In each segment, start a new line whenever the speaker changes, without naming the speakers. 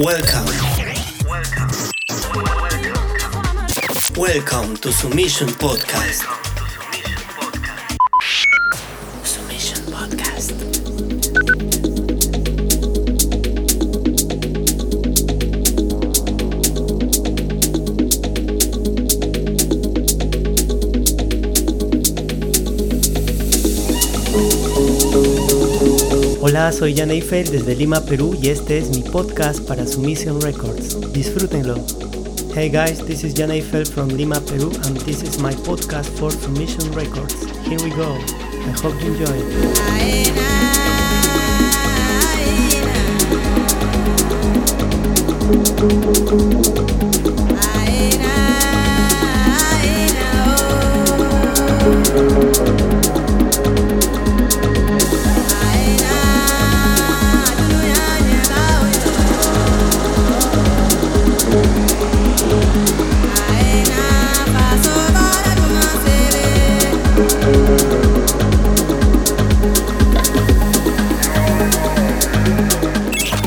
Welcome. Welcome to Submission Podcast. Hola, soy Jan Eiffel desde Lima, Perú y este es mi podcast para Submission Records. Disfrútenlo. Hey guys, this is Jan Eiffel from Lima, Peru and this is my podcast for Submission Records. Here we go. I hope you enjoy.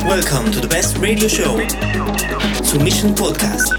Welcome to the best radio show, Submission Podcast.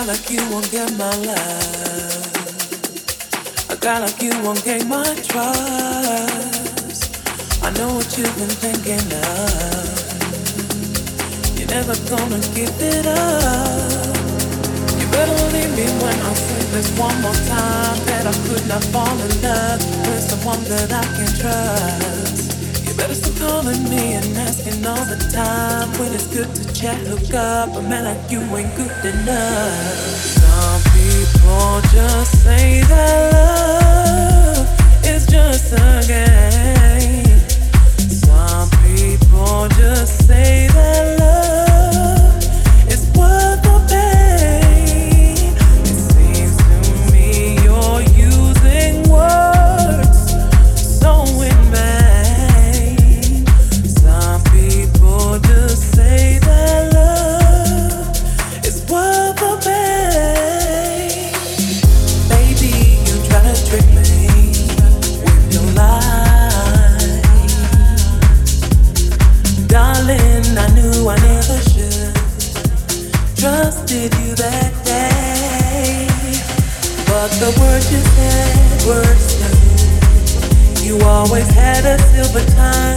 guy like you won't get my love. A guy like you won't gain my trust. I know what you've been thinking of. You're never gonna give it up. You better leave me when I say this one more time that I could not fall in love with someone that I can trust. Better still calling me and asking all the time when it's good to chat. Look up, a man like you ain't good enough. Some people just say that love is just a game. Some people just say that. Over time.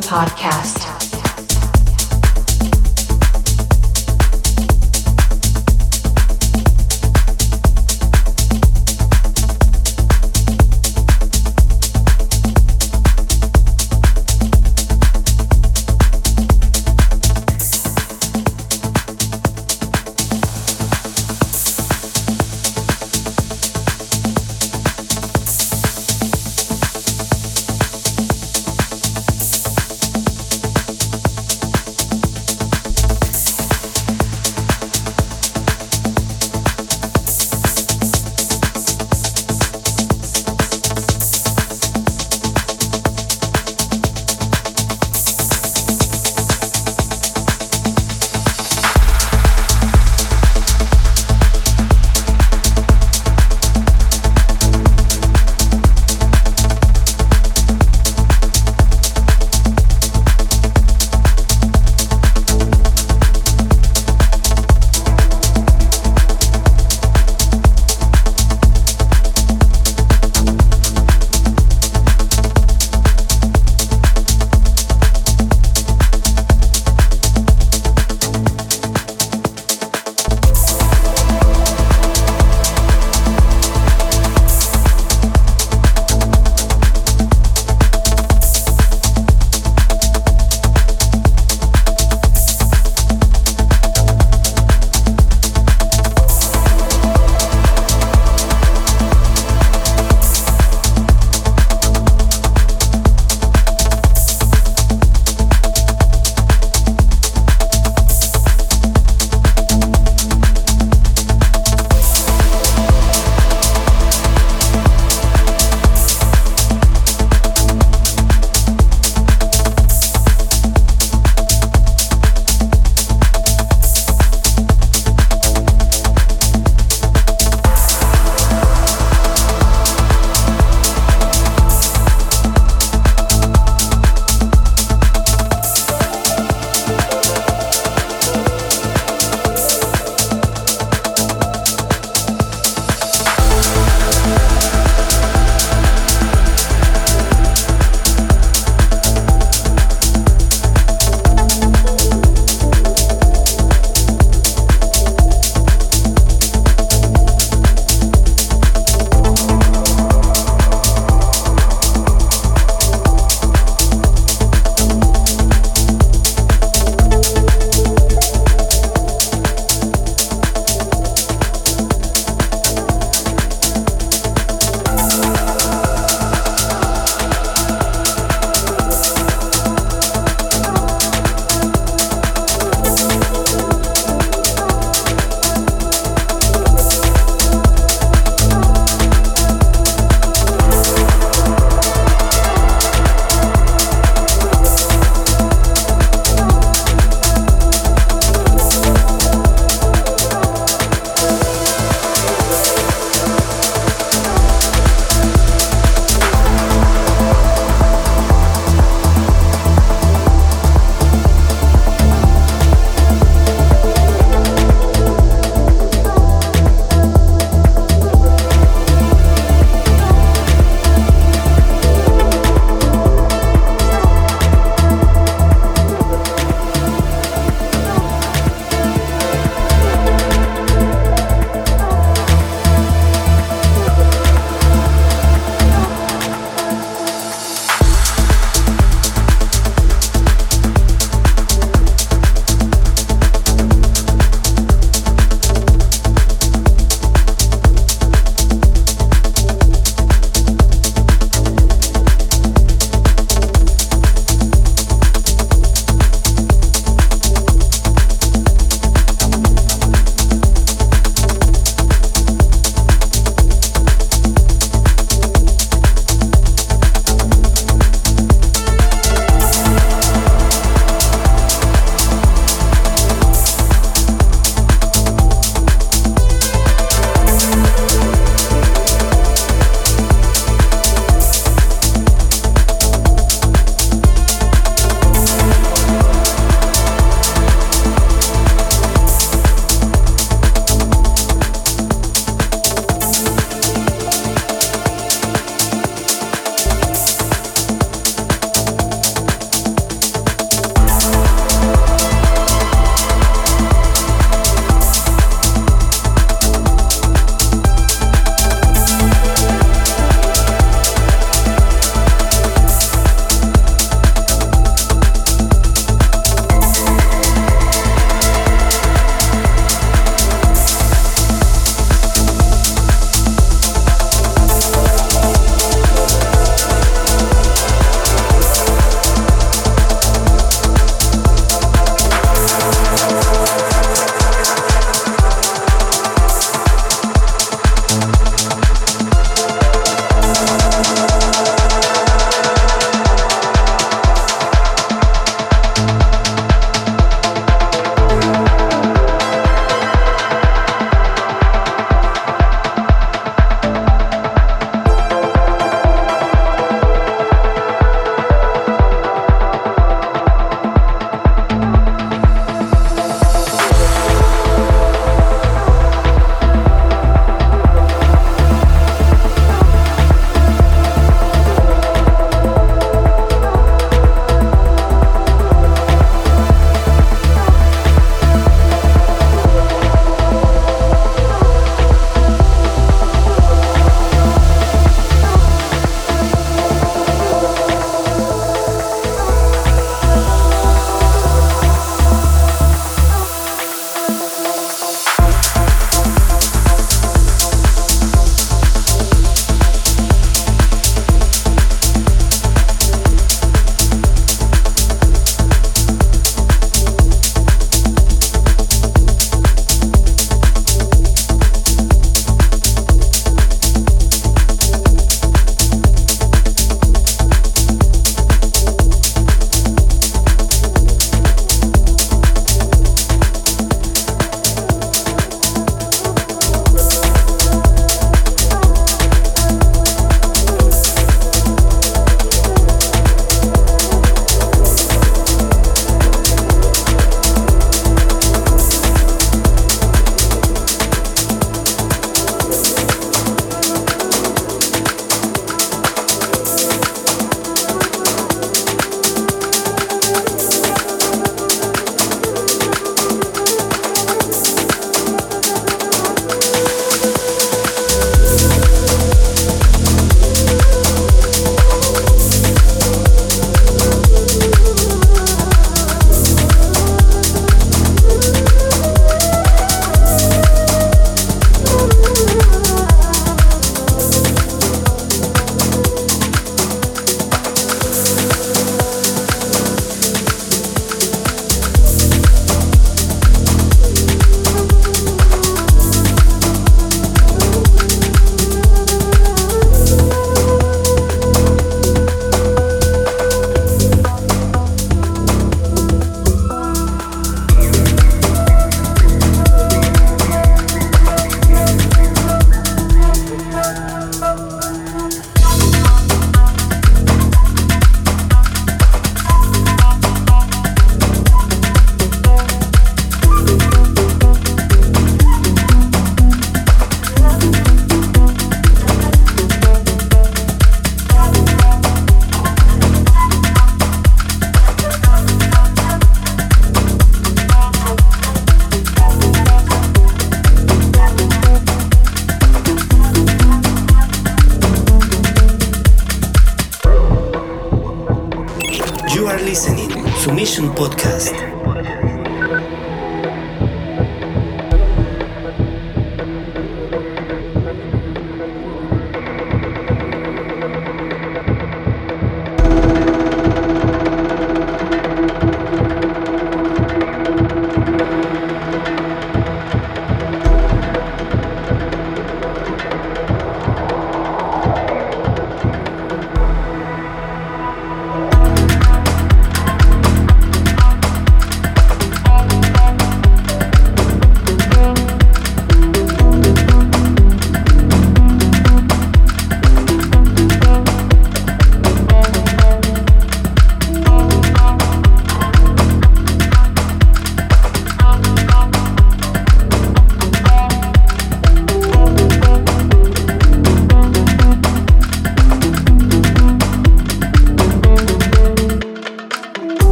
Podcast.